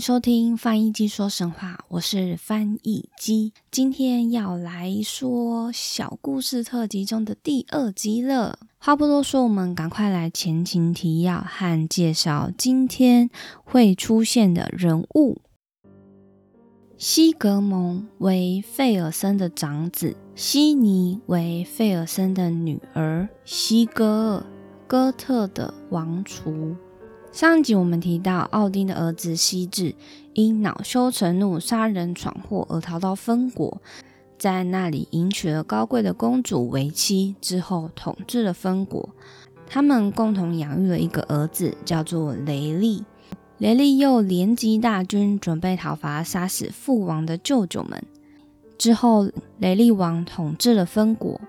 收听翻译机说神话，我是翻译机，今天要来说小故事特辑中的第二集了。话不多说，我们赶快来前情提要和介绍今天会出现的人物。西格蒙为费尔森的长子，西尼为费尔森的女儿，西格尔，哥特的王储。上一集我们提到，奥丁的儿子西至因恼羞成怒，杀人闯祸而逃到芬国，在那里迎娶了高贵的公主为妻，之后统治了芬国。他们共同养育了一个儿子，叫做雷利。雷利又联集大军，准备讨伐杀死父王的舅舅们。之后，雷利王统治了芬国，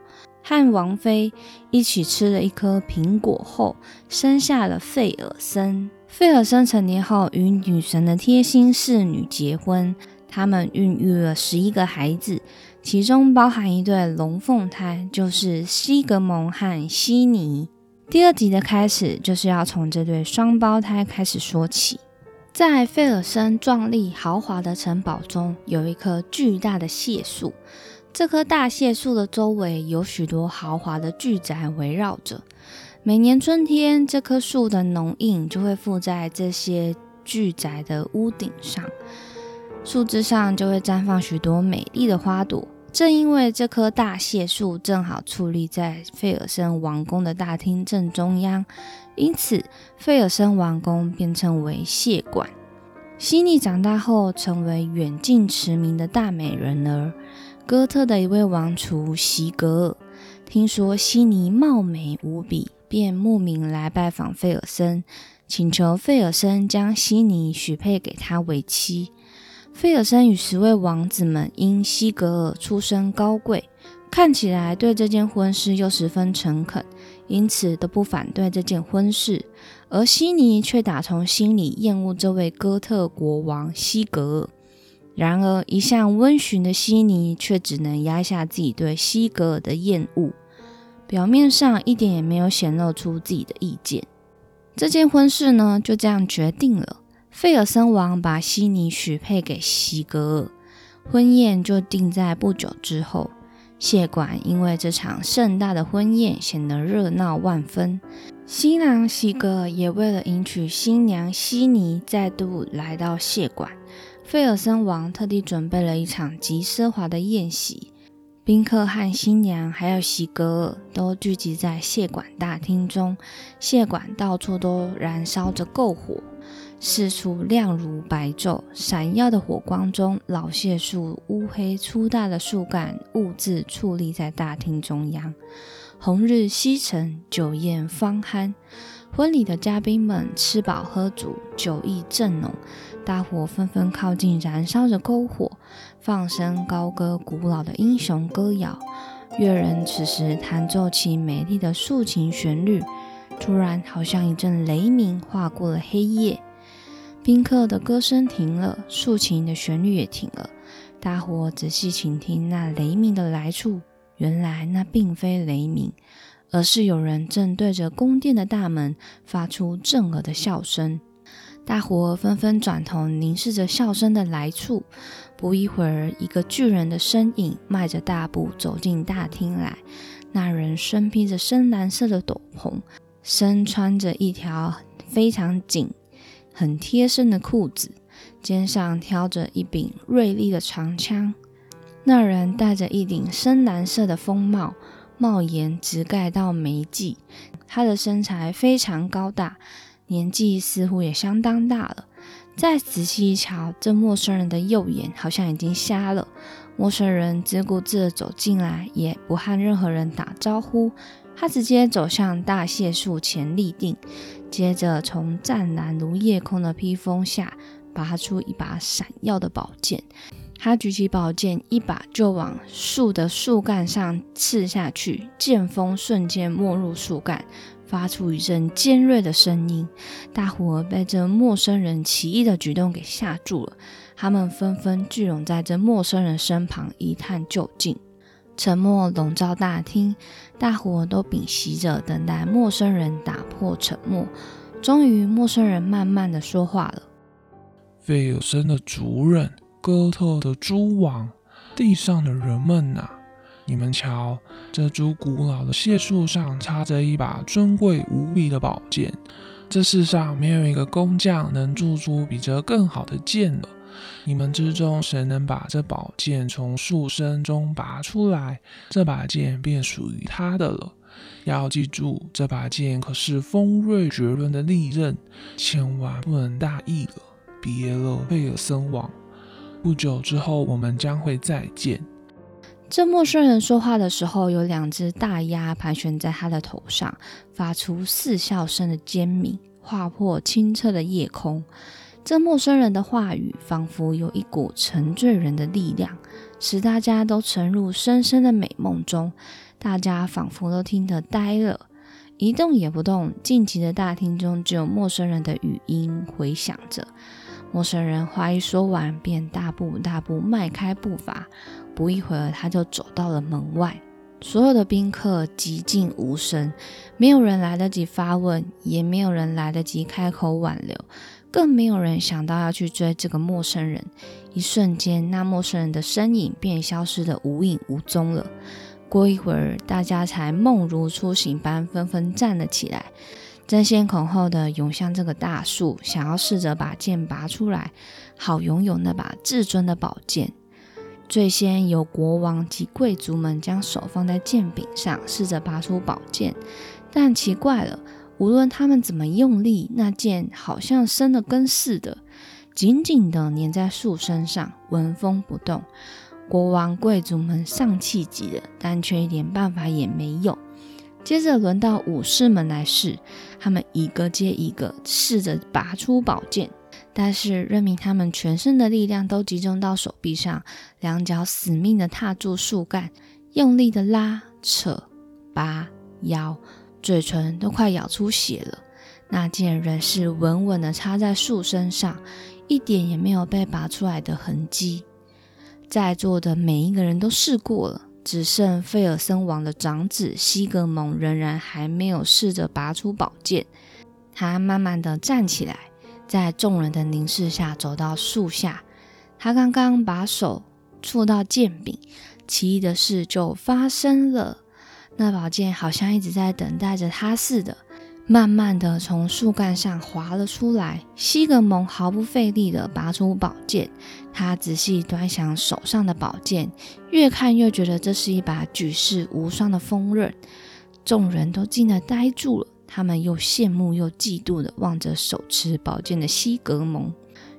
和王妃一起吃了一颗苹果后，生下了费尔森。费尔森成年后，与女神的贴心侍女结婚，他们孕育了十一个孩子，其中包含一对龙凤胎，就是西格蒙和悉尼。第二集的开始就是要从这对双胞胎开始说起。在费尔森壮丽豪华的城堡中，有一棵巨大的蟹树。这棵大蟹树的周围有许多豪华的巨宅围绕着。每年春天，这棵树的浓荫就会附在这些巨宅的屋顶上，树枝上就会绽放许多美丽的花朵。正因为这棵大蟹树正好矗立在费尔森王宫的大厅正中央，因此费尔森王宫便称为蟹馆。西尼长大后成为远近驰名的大美人儿。哥特的一位王储席格尔听说悉尼貌美无比，便慕名来拜访费尔森，请求费尔森将悉尼许配给他为妻。费尔森与十位王子们因西格尔出身高贵，看起来对这件婚事又十分诚恳，因此都不反对这件婚事。而悉尼却打从心里厌恶这位哥特国王西格尔。然而，一向温驯的悉尼却只能压下自己对西格尔的厌恶，表面上一点也没有显露出自己的意见。这件婚事呢，就这样决定了。费尔森王把悉尼许配给西格尔，婚宴就定在不久之后。谢馆因为这场盛大的婚宴显得热闹万分，新郎西格尔也为了迎娶新娘西尼，再度来到谢馆。费尔森王特地准备了一场极奢华的宴席，宾客和新娘还有西格尔都聚集在谢馆大厅中，谢馆到处都燃烧着篝火。四处亮如白昼，闪耀的火光中，老蟹树乌黑粗大的树干兀自矗立在大厅中央。红日西沉，酒宴方酣。婚礼的嘉宾们吃饱喝足，酒意正浓，大伙纷纷靠近燃烧着篝火，放声高歌古老的英雄歌谣。乐人此时弹奏起美丽的竖琴旋律，突然，好像一阵雷鸣划过了黑夜。宾客的歌声停了，竖琴的旋律也停了。大伙仔细倾听那雷鸣的来处，原来那并非雷鸣，而是有人正对着宫殿的大门发出震耳的笑声。大伙纷纷转头凝视着笑声的来处。不一会儿，一个巨人的身影迈着大步走进大厅来。那人身披着深蓝色的斗篷，身穿着一条非常紧。很贴身的裤子，肩上挑着一柄锐利的长枪。那人戴着一顶深蓝色的风帽，帽檐直盖到眉际。他的身材非常高大，年纪似乎也相当大了。再仔细一瞧，这陌生人的右眼好像已经瞎了。陌生人自顾自地走进来，也不和任何人打招呼。他直接走向大蟹树前立定，接着从湛蓝如夜空的披风下拔出一把闪耀的宝剑，他举起宝剑，一把就往树的树干上刺下去，剑锋瞬间没入树干，发出一阵尖锐的声音。大伙儿被这陌生人奇异的举动给吓住了，他们纷纷聚拢在这陌生人身旁一探究竟。沉默笼罩大厅，大伙都屏息着，等待陌生人打破沉默。终于，陌生人慢慢的说话了：“费尔森的主人。”哥特的蛛网，地上的人们呐，你们瞧，这株古老的蟹树上插着一把尊贵无比的宝剑。这世上没有一个工匠能铸出比这更好的剑了。你们之中谁能把这宝剑从树身中拔出来，这把剑便属于他的了。要记住，这把剑可是锋锐绝伦的利刃，千万不能大意了。别了，贝尔森王。不久之后，我们将会再见。这陌生人说话的时候，有两只大鸭盘旋在他的头上，发出似笑声的尖鸣，划破清澈的夜空。这陌生人的话语，仿佛有一股沉醉人的力量，使大家都沉入深深的美梦中。大家仿佛都听得呆了，一动也不动。静寂的大厅中，只有陌生人的语音回响着。陌生人话一说完，便大步大步迈开步伐。不一会儿，他就走到了门外。所有的宾客寂静无声，没有人来得及发问，也没有人来得及开口挽留，更没有人想到要去追这个陌生人。一瞬间，那陌生人的身影便消失得无影无踪了。过一会儿，大家才梦如初醒般，纷纷站了起来。争先恐后的涌向这个大树，想要试着把剑拔出来，好拥有那把至尊的宝剑。最先由国王及贵族们将手放在剑柄上，试着拔出宝剑，但奇怪了，无论他们怎么用力，那剑好像生了根似的，紧紧地粘在树身上，纹风不动。国王贵族们丧气极了，但却一点办法也没有。接着轮到武士们来试，他们一个接一个试着拔出宝剑，但是任凭他们全身的力量都集中到手臂上，两脚死命的踏住树干，用力的拉扯、拔、摇，嘴唇都快咬出血了。那剑仍是稳稳的插在树身上，一点也没有被拔出来的痕迹。在座的每一个人都试过了。只剩费尔森王的长子西格蒙仍然还没有试着拔出宝剑。他慢慢的站起来，在众人的凝视下走到树下。他刚刚把手触到剑柄，奇异的事就发生了。那宝剑好像一直在等待着他似的。慢慢的从树干上滑了出来，西格蒙毫不费力地拔出宝剑。他仔细端详手上的宝剑，越看越觉得这是一把举世无双的锋刃。众人都惊得呆住了，他们又羡慕又嫉妒地望着手持宝剑的西格蒙。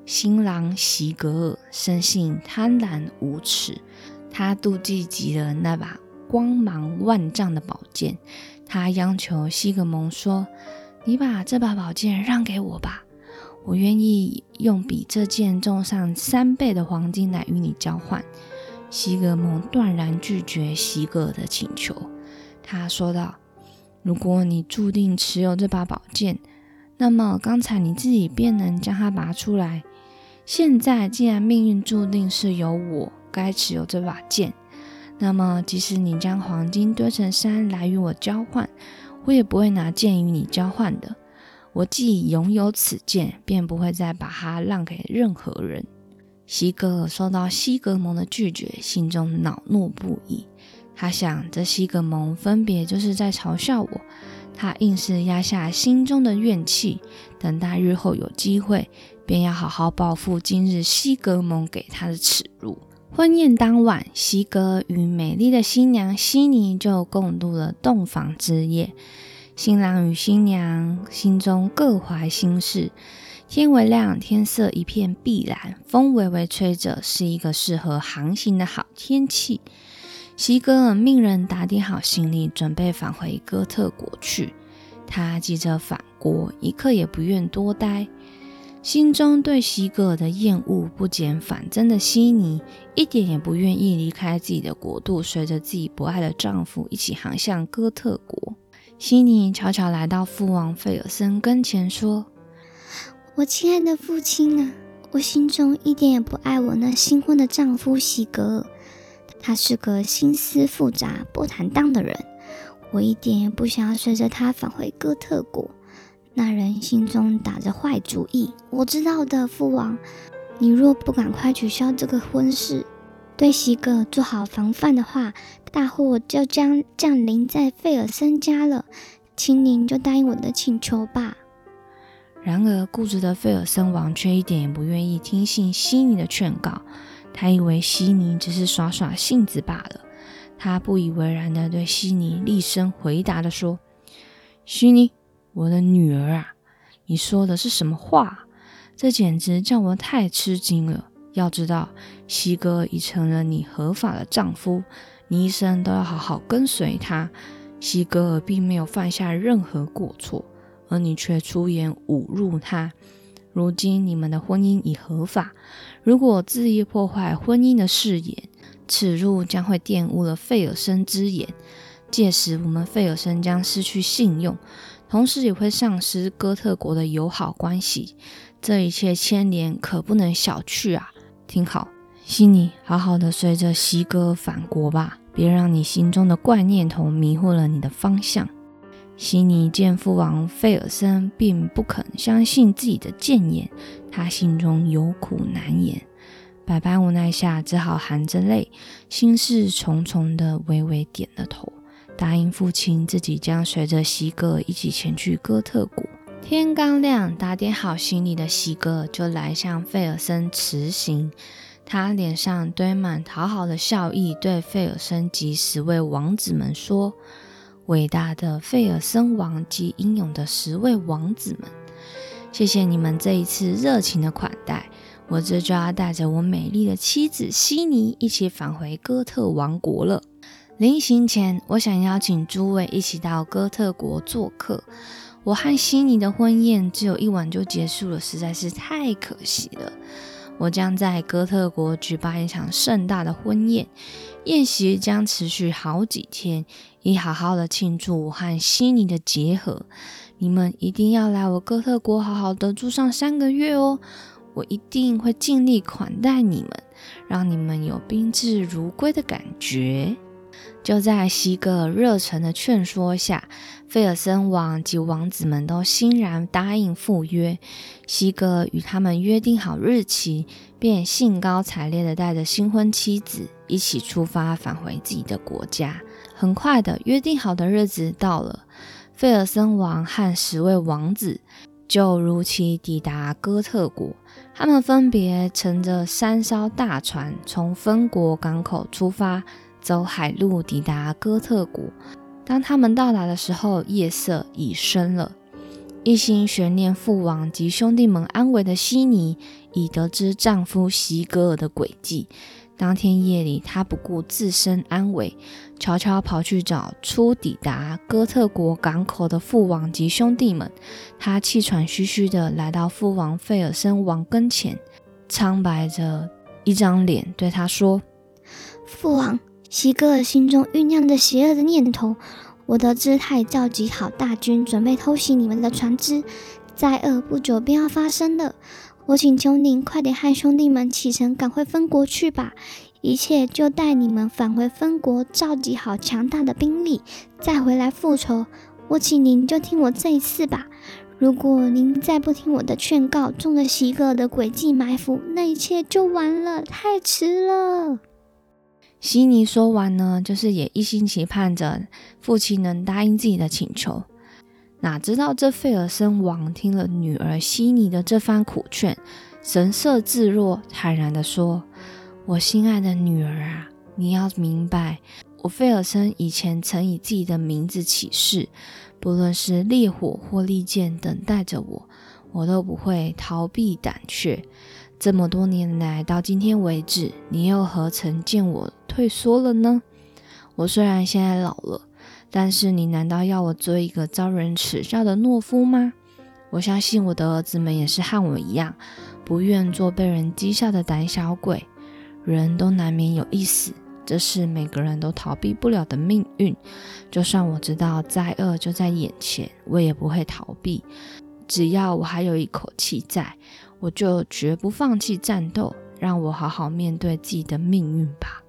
新郎席格尔生性贪婪无耻，他妒忌极了那把光芒万丈的宝剑。他央求西格蒙说：“你把这把宝剑让给我吧，我愿意用比这剑重上三倍的黄金来与你交换。”西格蒙断然拒绝西格的请求。他说道：“如果你注定持有这把宝剑，那么刚才你自己便能将它拔出来。现在既然命运注定是由我该持有这把剑。”那么，即使你将黄金堆成山来与我交换，我也不会拿剑与你交换的。我既拥有此剑，便不会再把它让给任何人。西格尔受到西格蒙的拒绝，心中恼怒不已。他想，这西格蒙分别就是在嘲笑我。他硬是压下心中的怨气，等待日后有机会，便要好好报复今日西格蒙给他的耻辱。婚宴当晚，西哥与美丽的新娘悉尼就共度了洞房之夜。新郎与新娘心中各怀心事。天微亮，天色一片碧蓝，风微微吹着，是一个适合航行的好天气。西哥命人打点好行李，准备返回哥特国去。他急着返国，一刻也不愿多待。心中对西格尔的厌恶不减反增的悉尼，一点也不愿意离开自己的国度，随着自己不爱的丈夫一起航向哥特国。悉尼悄悄来到父王费尔森跟前，说：“我亲爱的父亲啊，我心中一点也不爱我那新婚的丈夫西格尔，他是个心思复杂、不坦荡的人。我一点也不想要随着他返回哥特国。那人心中打着坏主意，我知道的，父王，你若不赶快取消这个婚事。”对西格做好防范的话，大祸就将降临在费尔森家了。请您就答应我的请求吧。然而，固执的费尔森王却一点也不愿意听信悉尼的劝告。他以为悉尼只是耍耍性子罢了。他不以为然地对悉尼厉声回答地说：“悉尼，我的女儿啊，你说的是什么话？这简直叫我太吃惊了。”要知道，西哥已成了你合法的丈夫，你一生都要好好跟随他。西哥并没有犯下任何过错，而你却出言侮辱他。如今你们的婚姻已合法，如果恣意破坏婚姻的誓言，此路将会玷污了费尔森之言。届时，我们费尔森将失去信用，同时也会丧失哥特国的友好关系。这一切牵连可不能小觑啊！听好，悉尼，好好的随着西哥返国吧，别让你心中的怪念头迷惑了你的方向。悉尼见父王费尔森并不肯相信自己的谏言，他心中有苦难言，百般无奈下，只好含着泪，心事重重的微微点了头，答应父亲自己将随着西哥一起前去哥特国。天刚亮，打点好行李的西哥就来向费尔森辞行。他脸上堆满讨好的笑意，对费尔森及十位王子们说：“伟大的费尔森王及英勇的十位王子们，谢谢你们这一次热情的款待。我这就要带着我美丽的妻子悉尼一起返回哥特王国了。临行前，我想邀请诸位一起到哥特国做客。”我和悉尼的婚宴只有一晚就结束了，实在是太可惜了。我将在哥特国举办一场盛大的婚宴，宴席将持续好几天，以好好的庆祝我和悉尼的结合。你们一定要来我哥特国好好的住上三个月哦！我一定会尽力款待你们，让你们有宾至如归的感觉。就在西格热忱的劝说下，费尔森王及王子们都欣然答应赴约。西格与他们约定好日期，便兴高采烈地带着新婚妻子一起出发，返回自己的国家。很快的，约定好的日子到了，费尔森王和十位王子就如期抵达哥特国。他们分别乘着三艘大船，从分国港口出发。走海路抵达哥特国。当他们到达的时候，夜色已深了。一心悬念父王及兄弟们安危的悉尼，已得知丈夫席格尔的诡计。当天夜里，她不顾自身安危，悄悄跑去找初抵达哥特国港口的父王及兄弟们。她气喘吁吁地来到父王费尔森王跟前，苍白着一张脸对他说：“父王。”西格尔心中酝酿着邪恶的念头。我得知他已召集好大军，准备偷袭你们的船只，灾厄不久便要发生了。我请求您快点和兄弟们启程，赶回分国去吧。一切就待你们返回分国，召集好强大的兵力，再回来复仇。我请您就听我这一次吧。如果您再不听我的劝告，中了西格尔的诡计埋伏，那一切就完了，太迟了。悉尼说完呢，就是也一心期盼着父亲能答应自己的请求。哪知道这费尔森王听了女儿悉尼的这番苦劝，神色自若，坦然地说：“我心爱的女儿啊，你要明白，我费尔森以前曾以自己的名字起誓，不论是烈火或利剑等待着我，我都不会逃避胆怯。”这么多年来，到今天为止，你又何曾见我退缩了呢？我虽然现在老了，但是你难道要我做一个遭人耻笑的懦夫吗？我相信我的儿子们也是和我一样，不愿做被人讥笑的胆小鬼。人都难免有一死，这是每个人都逃避不了的命运。就算我知道灾厄就在眼前，我也不会逃避。只要我还有一口气在，我就绝不放弃战斗。让我好好面对自己的命运吧。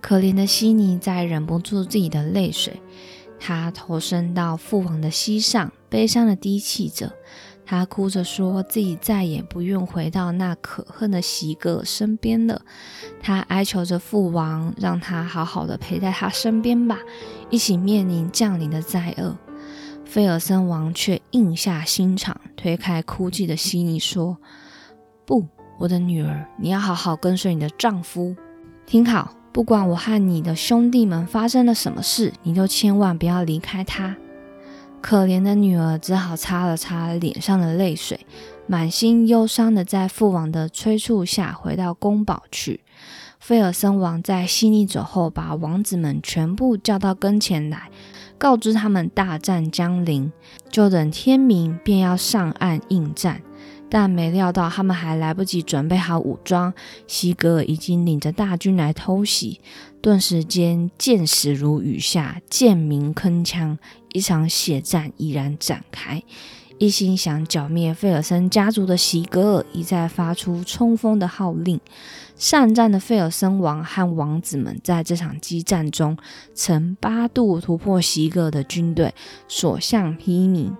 可怜的悉尼再忍不住自己的泪水，他投身到父王的膝上，悲伤的低泣着。他哭着说自己再也不愿回到那可恨的席格身边了。他哀求着父王，让他好好的陪在他身边吧，一起面临降临的灾厄。菲尔森王却硬下心肠，推开哭泣的悉尼，说：“不，我的女儿，你要好好跟随你的丈夫。听好，不管我和你的兄弟们发生了什么事，你都千万不要离开他。”可怜的女儿只好擦了擦脸上的泪水，满心忧伤的在父王的催促下回到宫堡去。菲尔森王在悉尼走后，把王子们全部叫到跟前来，告知他们大战将临，就等天明便要上岸应战。但没料到，他们还来不及准备好武装，西格尔已经领着大军来偷袭。顿时间，箭矢如雨下，箭鸣铿锵，一场血战已然展开。一心想剿灭费尔森家族的席格尔一再发出冲锋的号令。善战的费尔森王和王子们在这场激战中，曾八度突破席格尔的军队，所向披靡。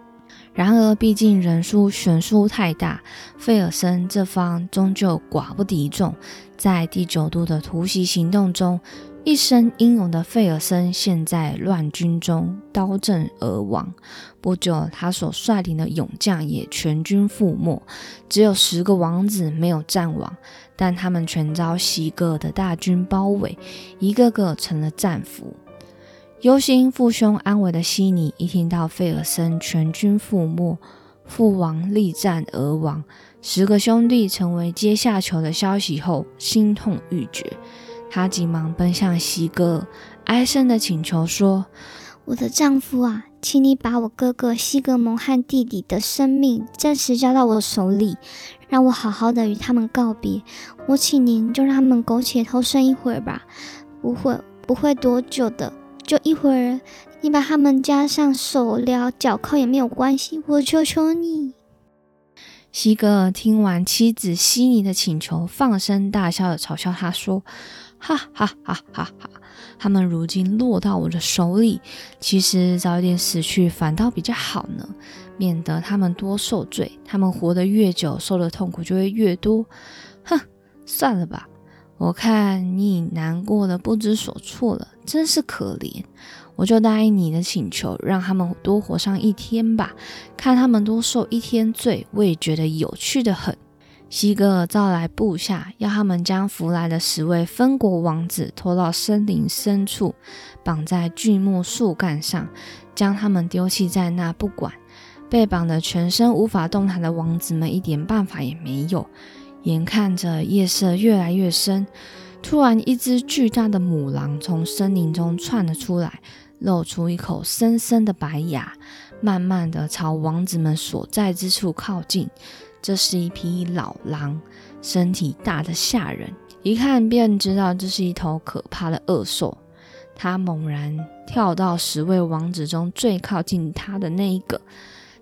然而，毕竟人数悬殊太大，费尔森这方终究寡不敌众。在第九度的突袭行动中，一生英勇的费尔森陷在乱军中，刀阵而亡。不久，他所率领的勇将也全军覆没，只有十个王子没有战亡，但他们全遭西格的大军包围，一个个成了战俘。忧心父兄安危的悉尼，一听到费尔森全军覆没，父王力战而亡，十个兄弟成为阶下囚的消息后，心痛欲绝。他急忙奔向西哥，哀声的请求说：“我的丈夫啊，请你把我哥哥西格蒙和弟弟的生命暂时交到我手里，让我好好的与他们告别。我请您就让他们苟且偷生一会儿吧，不会，不会多久的。”就一会儿，你把他们加上手镣脚铐也没有关系，我求求你。西格尔听完妻子悉尼的请求，放声大笑的嘲笑他说：“哈哈哈哈哈！他们如今落到我的手里，其实早一点死去反倒比较好呢，免得他们多受罪。他们活得越久，受的痛苦就会越多。哼，算了吧。”我看你已难过的不知所措了，真是可怜。我就答应你的请求，让他们多活上一天吧，看他们多受一天罪，我也觉得有趣的很。西格尔召来部下，要他们将俘来的十位分国王子拖到森林深处，绑在巨木树干上，将他们丢弃在那不管。被绑得全身无法动弹的王子们一点办法也没有。眼看着夜色越来越深，突然，一只巨大的母狼从森林中窜了出来，露出一口深深的白牙，慢慢的朝王子们所在之处靠近。这是一匹老狼，身体大得吓人，一看便知道这是一头可怕的恶兽。它猛然跳到十位王子中最靠近它的那一个。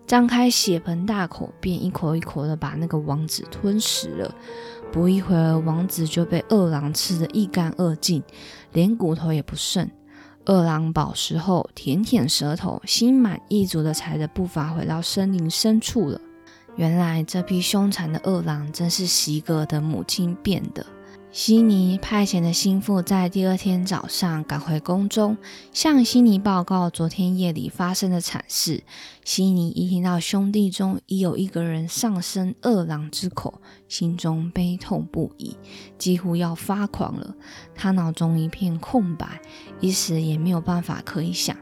张开血盆大口，便一口一口的把那个王子吞食了。不一会儿，王子就被饿狼吃得一干二净，连骨头也不剩。饿狼饱食后，舔舔舌头，心满意足的踩着步伐回到森林深处了。原来，这匹凶残的饿狼正是席格的母亲变的。悉尼派遣的心腹在第二天早上赶回宫中，向悉尼报告昨天夜里发生的惨事。悉尼一听到兄弟中已有一个人丧身恶狼之口，心中悲痛不已，几乎要发狂了。他脑中一片空白，一时也没有办法可以想。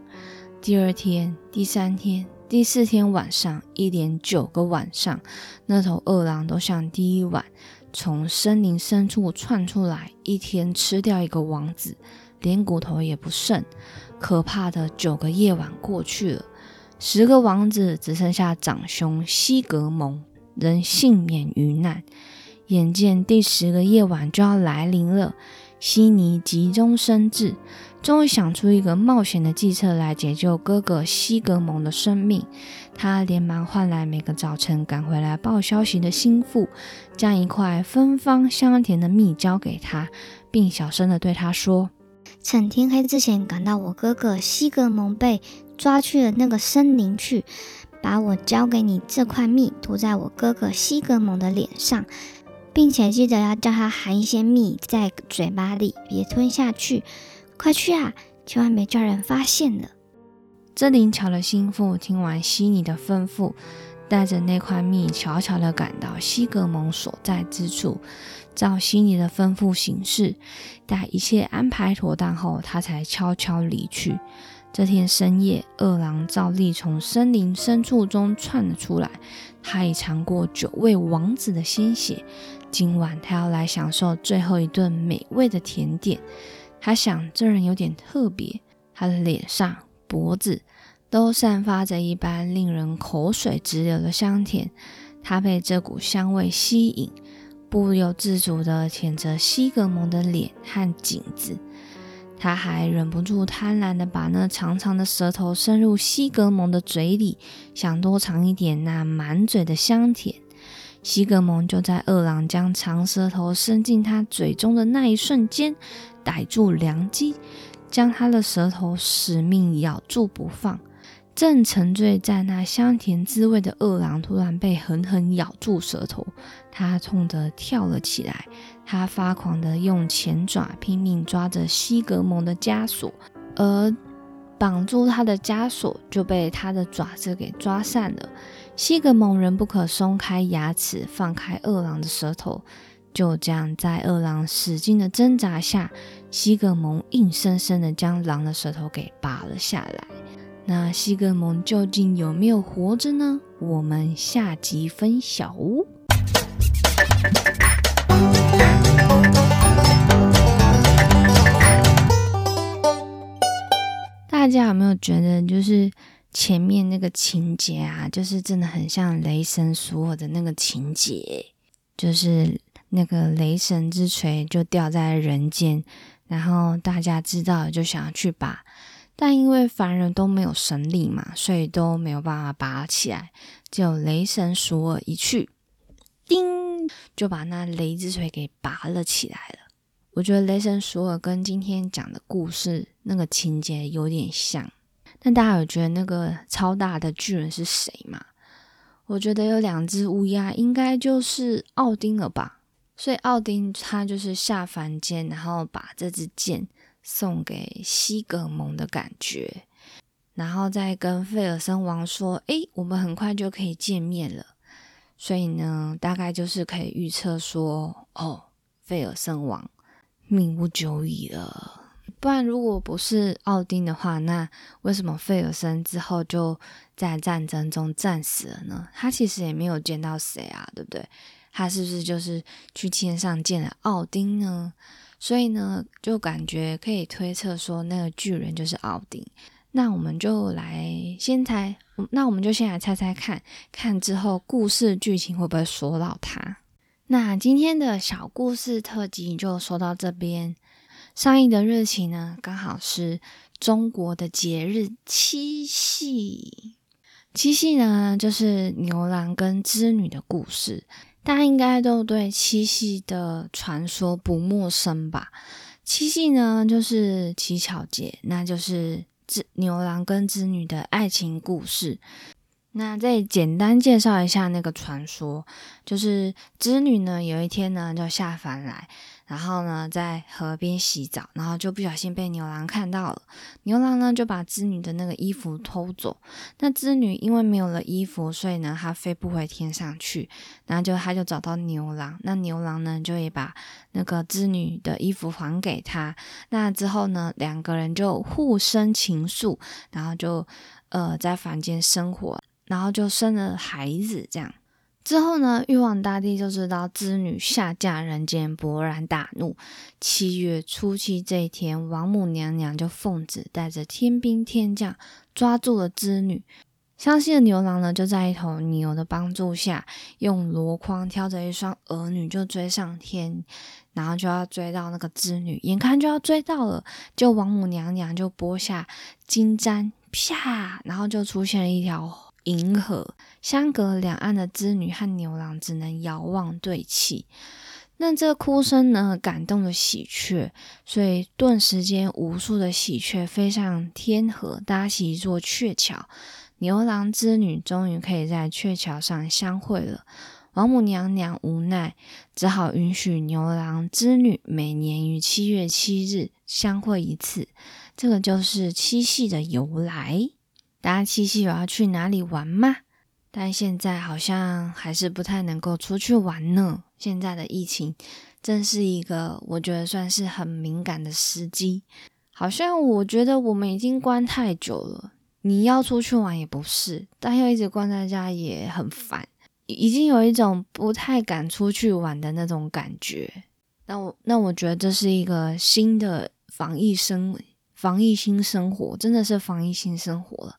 第二天、第三天、第四天晚上，一连九个晚上，那头恶狼都像第一晚。从森林深处窜出来，一天吃掉一个王子，连骨头也不剩。可怕的九个夜晚过去了，十个王子只剩下长兄西格蒙仍幸免于难。眼见第十个夜晚就要来临了，悉尼急中生智，终于想出一个冒险的计策来解救哥哥西格蒙的生命。他连忙唤来每个早晨赶回来报消息的心腹，将一块芬芳香甜的蜜交给他，并小声地对他说：“趁天黑之前赶到我哥哥西格蒙被抓去的那个森林去，把我交给你这块蜜涂在我哥哥西格蒙的脸上，并且记得要叫他含一些蜜在嘴巴里，别吞下去。快去啊，千万别叫人发现了。”这灵巧的心腹听完悉尼的吩咐，带着那块蜜悄悄地赶到西格蒙所在之处，照悉尼的吩咐行事。待一切安排妥当后，他才悄悄离去。这天深夜，二郎照例从森林深处中窜了出来。他已尝过九位王子的鲜血，今晚他要来享受最后一顿美味的甜点。他想，这人有点特别，他的脸上。脖子都散发着一般令人口水直流的香甜，他被这股香味吸引，不由自主地舔着西格蒙的脸和颈子。他还忍不住贪婪地把那长长的舌头伸入西格蒙的嘴里，想多尝一点那满嘴的香甜。西格蒙就在二郎将长舌头伸进他嘴中的那一瞬间，逮住良机。将他的舌头死命咬住不放，正沉醉在那香甜滋味的二郎突然被狠狠咬住舌头，他痛得跳了起来，他发狂地用前爪拼命抓着西格蒙的枷锁，而绑住他的枷锁就被他的爪子给抓散了。西格蒙仍不可松开牙齿，放开饿狼的舌头。就这样，在饿狼使劲的挣扎下，西格蒙硬生生的将狼的舌头给拔了下来。那西格蒙究竟有没有活着呢？我们下集分晓。大家有没有觉得，就是前面那个情节啊，就是真的很像雷神索尔的那个情节，就是。那个雷神之锤就掉在人间，然后大家知道就想要去拔，但因为凡人都没有神力嘛，所以都没有办法拔起来。只有雷神索尔一去，叮，就把那雷之锤给拔了起来了。我觉得雷神索尔跟今天讲的故事那个情节有点像。但大家有觉得那个超大的巨人是谁吗？我觉得有两只乌鸦，应该就是奥丁了吧。所以奥丁他就是下凡间，然后把这支剑送给西格蒙的感觉，然后再跟费尔森王说：“诶，我们很快就可以见面了。”所以呢，大概就是可以预测说：“哦，费尔森王命不久矣了。”不然，如果不是奥丁的话，那为什么费尔森之后就在战争中战死了呢？他其实也没有见到谁啊，对不对？他是不是就是去天上见了奥丁呢？所以呢，就感觉可以推测说那个巨人就是奥丁。那我们就来先猜，那我们就先来猜猜看看之后故事剧情会不会说到他。那今天的小故事特辑就说到这边。上映的日期呢，刚好是中国的节日七夕。七夕呢，就是牛郎跟织女的故事。大家应该都对七夕的传说不陌生吧？七夕呢，就是乞巧节，那就是织牛郎跟织女的爱情故事。那再简单介绍一下那个传说，就是织女呢，有一天呢，就下凡来。然后呢，在河边洗澡，然后就不小心被牛郎看到了。牛郎呢，就把织女的那个衣服偷走。那织女因为没有了衣服，所以呢，她飞不回天上去。然后就她就找到牛郎，那牛郎呢，就也把那个织女的衣服还给她。那之后呢，两个人就互生情愫，然后就呃在凡间生活，然后就生了孩子，这样。之后呢，玉皇大帝就知道织女下嫁人间，勃然大怒。七月初七这一天，王母娘娘就奉旨带着天兵天将抓住了织女，伤心的牛郎呢，就在一头牛的帮助下，用箩筐挑着一双儿女就追上天，然后就要追到那个织女，眼看就要追到了，就王母娘娘就拨下金簪，啪，然后就出现了一条银河，相隔两岸的织女和牛郎只能遥望对泣。那这哭声呢，感动了喜鹊，所以顿时间无数的喜鹊飞上天河，搭起一座鹊桥。牛郎织女终于可以在鹊桥上相会了。王母娘娘无奈，只好允许牛郎织女每年于七月七日相会一次。这个就是七夕的由来。大家七夕有要去哪里玩吗？但现在好像还是不太能够出去玩呢。现在的疫情真是一个我觉得算是很敏感的时机。好像我觉得我们已经关太久了。你要出去玩也不是，但又一直关在家也很烦，已经有一种不太敢出去玩的那种感觉。那我那我觉得这是一个新的防疫生防疫新生活，真的是防疫新生活了。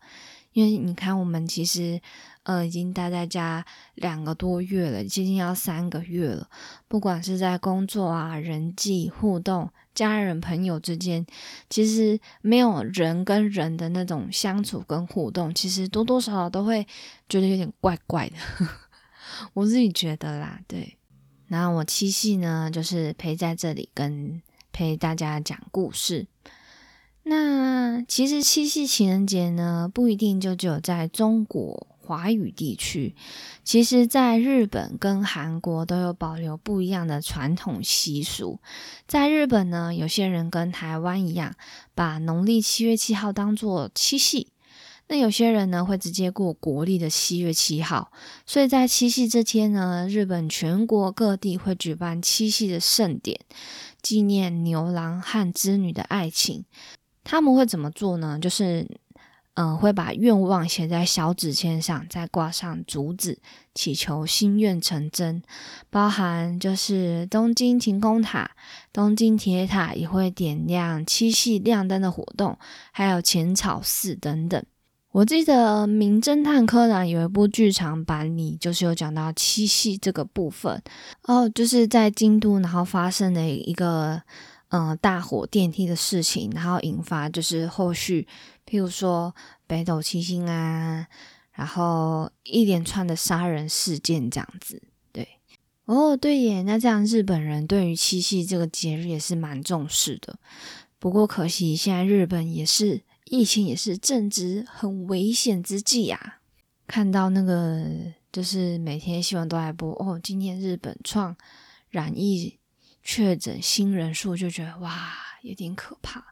因为你看，我们其实。呃，已经待在家两个多月了，接近要三个月了。不管是在工作啊、人际互动、家人朋友之间，其实没有人跟人的那种相处跟互动，其实多多少少都会觉得有点怪怪的。我自己觉得啦，对。那我七夕呢，就是陪在这里跟陪大家讲故事。那其实七夕情人节呢，不一定就只有在中国。华语地区，其实在日本跟韩国都有保留不一样的传统习俗。在日本呢，有些人跟台湾一样，把农历七月七号当做七夕；那有些人呢，会直接过国历的七月七号。所以在七夕这天呢，日本全国各地会举办七夕的盛典，纪念牛郎和织女的爱情。他们会怎么做呢？就是。嗯，会把愿望写在小纸签上，再挂上竹子，祈求心愿成真。包含就是东京晴空塔、东京铁塔也会点亮七夕亮灯的活动，还有浅草寺等等。我记得《名侦探柯南》有一部剧场版里，就是有讲到七夕这个部分哦，就是在京都，然后发生的一个嗯大火电梯的事情，然后引发就是后续。譬如说北斗七星啊，然后一连串的杀人事件这样子，对，哦，对耶，那这样日本人对于七夕这个节日也是蛮重视的。不过可惜现在日本也是疫情也是正值很危险之际啊。看到那个就是每天新闻都在播哦，今天日本创染疫确诊新人数，就觉得哇，有点可怕。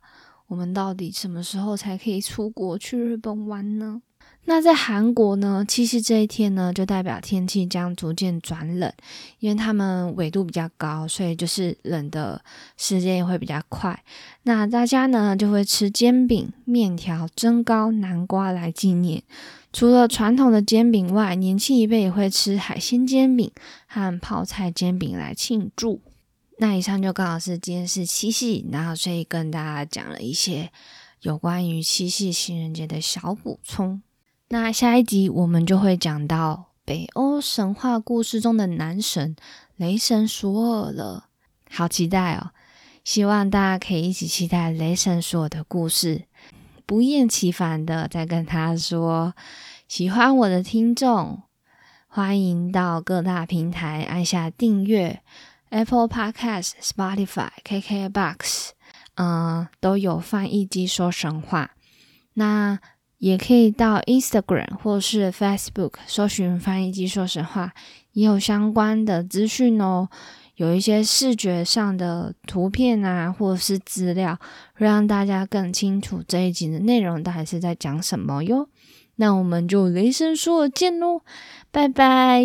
我们到底什么时候才可以出国去日本玩呢？那在韩国呢？七夕这一天呢，就代表天气将逐渐转冷，因为他们纬度比较高，所以就是冷的时间也会比较快。那大家呢就会吃煎饼、面条、蒸糕、南瓜来纪念。除了传统的煎饼外，年轻一辈也会吃海鲜煎饼和泡菜煎饼来庆祝。那以上就刚好是今天是七夕，然后所以跟大家讲了一些有关于七夕情人节的小补充。那下一集我们就会讲到北欧神话故事中的男神雷神索尔了，好期待哦！希望大家可以一起期待雷神索尔的故事，不厌其烦的再跟他说，喜欢我的听众，欢迎到各大平台按下订阅。Apple Podcast、Spotify、KKBox，嗯，都有翻译机说神话。那也可以到 Instagram 或是 Facebook 搜寻翻译机说神话，也有相关的资讯哦。有一些视觉上的图片啊，或者是资料，会让大家更清楚这一集的内容到底是在讲什么哟。那我们就雷声说见喽，拜拜。